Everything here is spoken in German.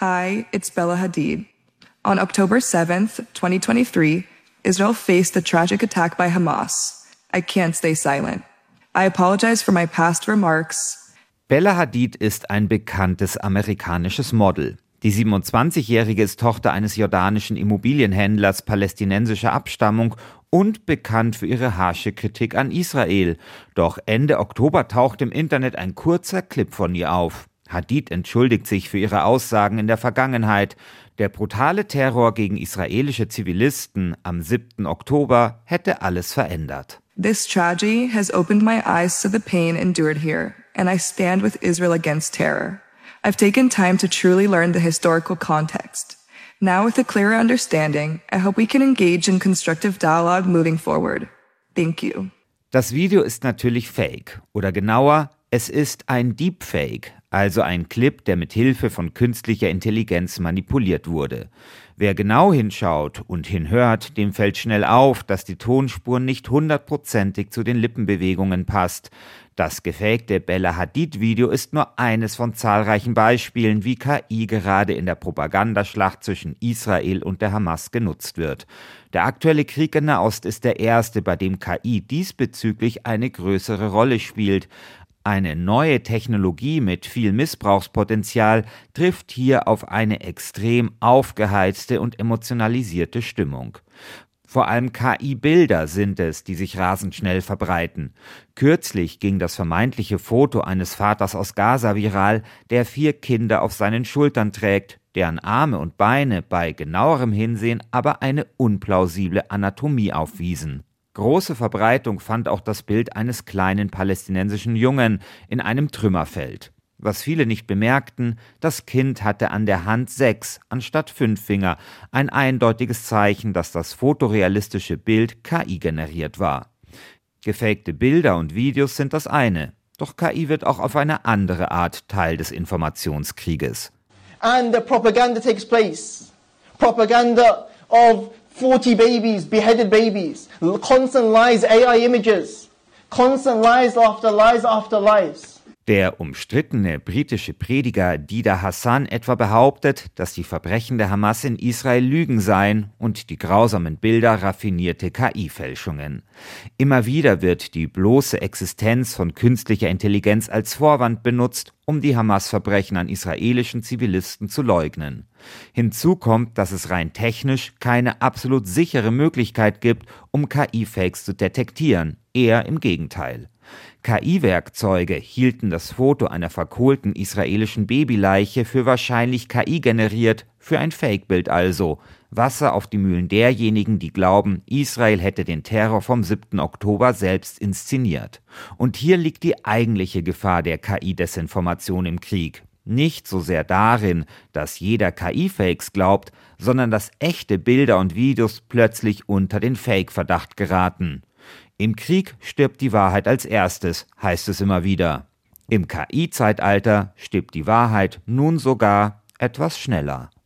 Hi, it's Bella Hadid. On October 7th, 2023, Israel faced a tragic attack by Hamas. I can't stay silent. I apologize for my past remarks. Bella Hadid ist ein bekanntes amerikanisches Model. Die 27-Jährige ist Tochter eines jordanischen Immobilienhändlers palästinensischer Abstammung und bekannt für ihre harsche Kritik an Israel. Doch Ende Oktober taucht im Internet ein kurzer Clip von ihr auf. Hadid entschuldigt sich für ihre Aussagen in der Vergangenheit. Der brutale Terror gegen israelische Zivilisten am 7. Oktober hätte alles verändert. This tragedy has opened my eyes to the pain endured here, and I stand with Israel against terror. I've taken time to truly learn the historical context. Now, with a clearer understanding, I hope we can engage in constructive dialogue moving forward. Thank you. Das Video ist natürlich fake, oder genauer, es ist ein Deepfake, also ein Clip, der mit Hilfe von künstlicher Intelligenz manipuliert wurde. Wer genau hinschaut und hinhört, dem fällt schnell auf, dass die Tonspur nicht hundertprozentig zu den Lippenbewegungen passt. Das gefakte Bella Hadid-Video ist nur eines von zahlreichen Beispielen, wie KI gerade in der Propagandaschlacht zwischen Israel und der Hamas genutzt wird. Der aktuelle Krieg in Nahost ist der erste, bei dem KI diesbezüglich eine größere Rolle spielt. Eine neue Technologie mit viel Missbrauchspotenzial trifft hier auf eine extrem aufgeheizte und emotionalisierte Stimmung. Vor allem KI-Bilder sind es, die sich rasend schnell verbreiten. Kürzlich ging das vermeintliche Foto eines Vaters aus Gaza viral, der vier Kinder auf seinen Schultern trägt, deren Arme und Beine bei genauerem Hinsehen aber eine unplausible Anatomie aufwiesen. Große Verbreitung fand auch das Bild eines kleinen palästinensischen Jungen in einem Trümmerfeld. Was viele nicht bemerkten, das Kind hatte an der Hand sechs anstatt fünf Finger, ein eindeutiges Zeichen, dass das fotorealistische Bild KI generiert war. Gefakte Bilder und Videos sind das eine, doch KI wird auch auf eine andere Art Teil des Informationskrieges. And the propaganda takes place. Propaganda of 40 babies, beheaded babies, constant lies, AI images, constant lies after lies after lies. Der umstrittene britische Prediger Dida Hassan etwa behauptet, dass die Verbrechen der Hamas in Israel Lügen seien und die grausamen Bilder raffinierte KI-Fälschungen. Immer wieder wird die bloße Existenz von künstlicher Intelligenz als Vorwand benutzt, um die Hamas-Verbrechen an israelischen Zivilisten zu leugnen. Hinzu kommt, dass es rein technisch keine absolut sichere Möglichkeit gibt, um KI-Fakes zu detektieren, eher im Gegenteil. KI-Werkzeuge hielten das Foto einer verkohlten israelischen Babyleiche für wahrscheinlich KI generiert, für ein Fake-Bild also. Wasser auf die Mühlen derjenigen, die glauben, Israel hätte den Terror vom 7. Oktober selbst inszeniert. Und hier liegt die eigentliche Gefahr der KI-Desinformation im Krieg. Nicht so sehr darin, dass jeder KI-Fakes glaubt, sondern dass echte Bilder und Videos plötzlich unter den Fake-Verdacht geraten. Im Krieg stirbt die Wahrheit als erstes, heißt es immer wieder. Im KI-Zeitalter stirbt die Wahrheit nun sogar etwas schneller.